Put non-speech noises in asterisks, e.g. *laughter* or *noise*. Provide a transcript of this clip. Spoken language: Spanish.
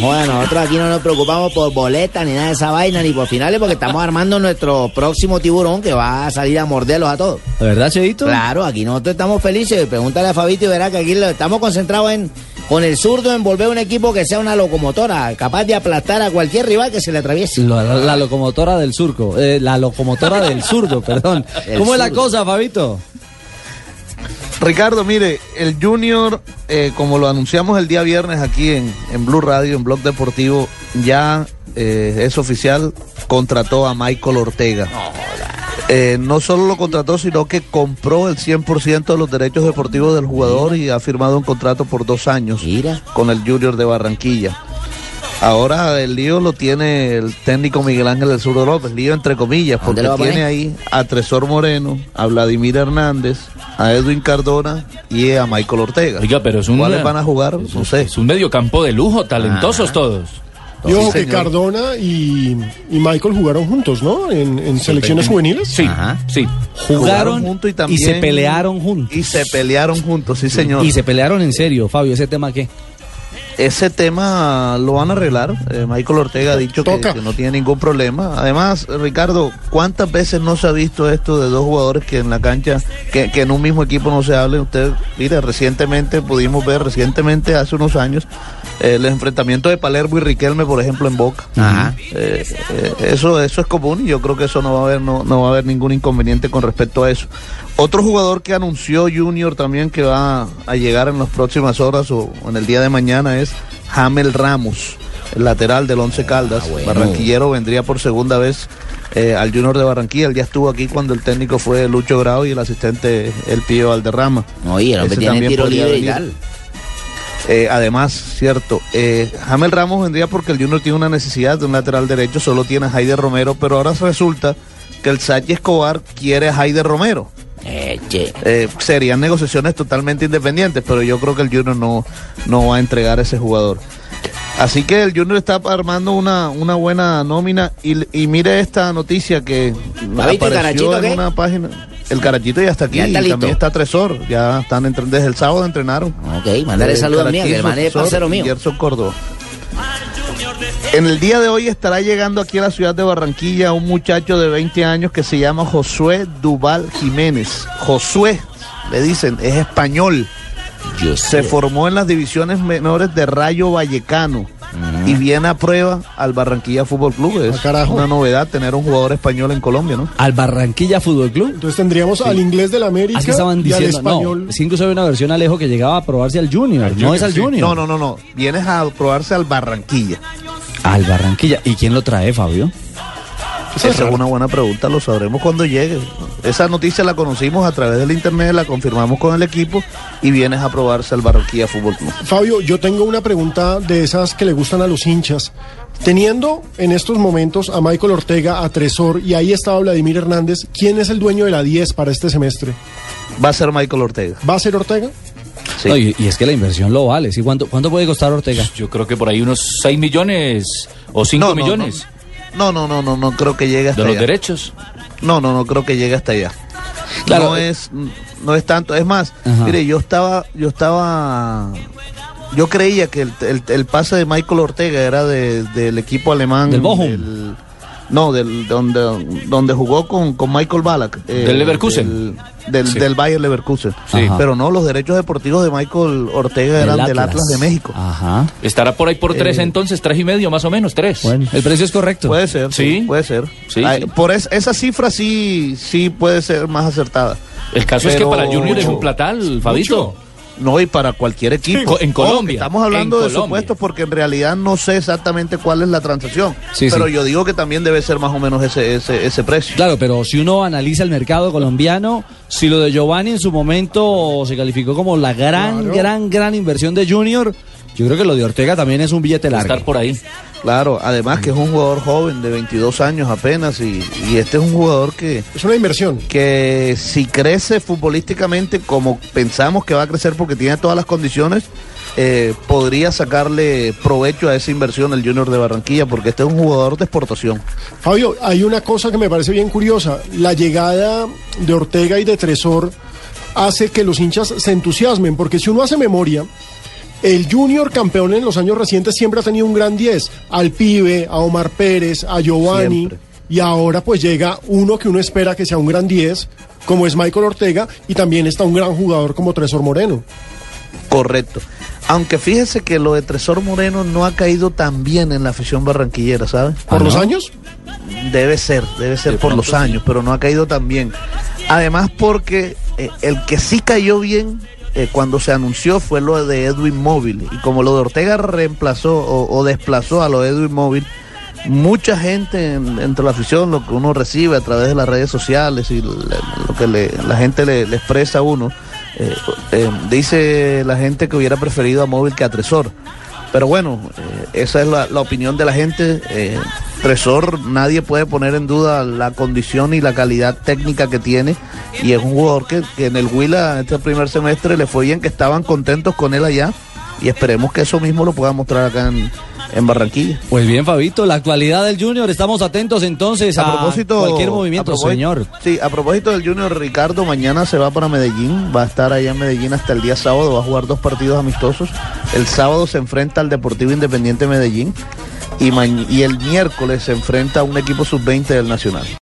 Bueno, nosotros aquí no nos preocupamos por boletas ni nada de esa vaina, ni por finales, porque estamos armando nuestro próximo tiburón que va a salir a morderlos a todos. ¿De verdad, Cheito? Claro, aquí nosotros estamos felices. Pregúntale a Fabito y verá que aquí lo- estamos concentrados en con el zurdo en volver un equipo que sea una locomotora, capaz de aplastar a cualquier rival que se le atraviese. La, la- la locomotora del surco. eh, la locomotora del zurdo, perdón. *laughs* El ¿Cómo es la cosa, Fabito? Ricardo, mire, el Junior, eh, como lo anunciamos el día viernes aquí en, en Blue Radio, en Blog Deportivo, ya eh, es oficial, contrató a Michael Ortega. Eh, no solo lo contrató, sino que compró el 100% de los derechos deportivos del jugador y ha firmado un contrato por dos años con el Junior de Barranquilla. Ahora el lío lo tiene el técnico Miguel Ángel del Sur López, lío entre comillas, ¿A dónde porque tiene ahí a Tresor Moreno, a Vladimir Hernández, a Edwin Cardona y a Michael Ortega. Oiga, pero es un. ¿Cuáles van a jugar? No sé. Es un mediocampo de lujo, talentosos todos. Y ojo Sí, que. Cardona y, y Michael jugaron juntos, ¿no? En, en selecciones juveniles. Sí, Ajá. sí. Jugaron, juntos y y, también- se pelearon juntos. Y se pelearon juntos, sí señor. Y se pelearon en serio, Fabio. ¿Ese tema qué? Ese tema lo van a arreglar. Eh, Michael Ortega ha dicho que, no tiene ningún problema. Además, Ricardo, ¿cuántas veces no se ha visto esto de dos jugadores que en la cancha, que, que en un mismo equipo no se hablen? Usted, mire, recientemente pudimos ver, recientemente, hace unos años, eh, el enfrentamiento de Palermo y Riquelme, por ejemplo, en Boca. Ajá. Eh, eh, eso, eso es común y yo creo que eso no va a haber, no, no va a haber ningún inconveniente con respecto a eso. Otro jugador que anunció Junior también que va a llegar en las próximas horas o en el día de mañana es Jamel Ramos, el lateral del Once Caldas. Ah, bueno. Barranquillero vendría por segunda vez eh, al Junior de Barranquilla. Él ya estuvo aquí cuando el técnico fue Lucho Grau y el asistente el Pío Valderrama. Oye, el hombre Ese tiene también tiro podría libre y venir. tal. Eh, además, cierto, eh, Jamel Ramos vendría porque el Junior tiene una necesidad de un lateral derecho, solo tiene a Jaide Romero, pero ahora resulta que el Sachi Escobar quiere a Jaide Romero. Eche. Eh, serían negociaciones totalmente independientes, pero yo creo que el Junior no, no va a entregar a ese jugador. Así que el Junior está armando una, una buena nómina y, y mire esta noticia que ¿Fabito, el apareció en qué? una página. El carachito ya está aquí Ya está y listo. también está Tresor. Ya están desde el sábado entrenaron. Ok, mandale Eh, saludos a mí, que el Carachito, man es parcero mío. Gerson Córdoba. En el día de hoy estará llegando aquí a la ciudad de Barranquilla un muchacho de 20 años que se llama Josué Duval Jiménez. Josué, le dicen, es español. Yo Se formó en las divisiones menores de Rayo Vallecano y viene a prueba al Barranquilla Fútbol Club. Es Ah, carajo. una novedad tener un jugador español en Colombia, ¿no? Al Barranquilla Fútbol Club. Entonces tendríamos al inglés del América Así estaban y al diciendo. español. No, es que incluso había una versión Alejo que llegaba a probarse al Junior. no es al Junior. No, no, no, no. Vienes a probarse al Barranquilla. Al Barranquilla. ¿Y quién lo trae, Fabio? Esa es una buena pregunta, lo sabremos cuando llegue. Esa noticia la conocimos a través del internet, la confirmamos con el equipo y vienes a probarse al Barranquilla Fútbol Club. Fabio, yo tengo una pregunta de esas que le gustan a los hinchas. Teniendo en estos momentos a Michael Ortega, a Tresor y ahí estaba Vladimir Hernández, ¿quién es el dueño de la 10 para este semestre? Va a ser Michael Ortega. ¿Va a ser Ortega? Sí. No, y, y es que la inversión lo vale. ¿sí? ¿Cuánto, ¿Cuánto puede costar Ortega? Yo creo que por ahí unos 6 millones o 5 No, no, millones No, no, no, no, no creo que llegue hasta de los derechos. No, no, no creo que llegue hasta allá. Claro. No es, no es tanto. Es más, Ajá. mire, yo estaba, yo estaba, yo creía que el, el- el pase de Michael Ortega era de- del equipo alemán. Del Bochum. del- no, del donde, donde jugó con, con Michael Ballack. eh, Del Leverkusen. Del, del, Sí. del Bayer Leverkusen. Sí. Pero no, los derechos deportivos de Michael Ortega eran del Atlas de México. Ajá. Estará por ahí por tres Eh, entonces, tres y medio más o menos, tres. Bueno, el precio es correcto. Puede ser, sí, Sí. puede ser. Sí, Ay, sí. Por es- esa cifra sí, sí puede ser más acertada. El caso es que para el Junior es un platal, Fabito. No, y para cualquier equipo. En Colombia, estamos hablando de Colombia. supuestos porque en realidad no sé exactamente cuál es la transacción. Sí, pero sí. yo digo que también debe ser más o menos ese, ese, ese precio. Claro, pero si uno analiza el mercado colombiano, si lo de Giovanni en su momento se calificó como la gran, Claro. gran, gran inversión de Junior, yo creo que lo de Ortega también es un billete largo. Estar por ahí. Claro, además que es un jugador joven de 22 años apenas y, y este es un jugador que, Es una inversión. que si crece futbolísticamente como pensamos que va a crecer porque tiene todas las condiciones, eh, podría sacarle provecho a esa inversión el Junior de Barranquilla porque este es un jugador de exportación. Fabio, hay una cosa que me parece bien curiosa. La llegada de Ortega y de Tresor hace que los hinchas se entusiasmen, porque si uno hace memoria, el Junior campeón en los años recientes siempre ha tenido un gran 10, al pibe, a Omar Pérez, a Giovanni, Siempre. y ahora pues llega uno que uno espera que sea un gran 10, como es Michael Ortega, y también está un gran jugador como Tresor Moreno. Correcto. Aunque fíjese que lo de Tresor Moreno no ha caído tan bien en la afición barranquillera, ¿sabe? ¿Por los años? Debe ser, debe ser por los años, pero no ha caído tan bien. Además porque eh, el que sí cayó bien eh, cuando se anunció fue lo de Edwin Móvil. Y como lo de Ortega reemplazó o, desplazó a lo de Edwin Móvil, mucha gente en- entre la afición, lo que uno recibe a través de las redes sociales y lo que la gente le, le expresa a uno, eh, eh, dice la gente que hubiera preferido a Móvil que a Tresor. Pero bueno, eh, esa es la, la opinión de la gente. Eh, Tresor, nadie puede poner en duda la condición y la calidad técnica que tiene. Y es un jugador que, que en el Huila, este primer semestre, le fue bien, que estaban contentos con él allá. Y esperemos que eso mismo lo pueda mostrar acá en, en Barranquilla. Pues bien, Fabito, la actualidad del Junior, estamos atentos entonces a, A propósito, cualquier movimiento, a señor. Sí, a propósito del Junior Ricardo, mañana se va para Medellín, va a estar allá en Medellín hasta el día sábado, va a jugar dos partidos amistosos. El sábado se enfrenta al Deportivo Independiente Medellín y el miércoles se enfrenta a un equipo sub-20 del Nacional.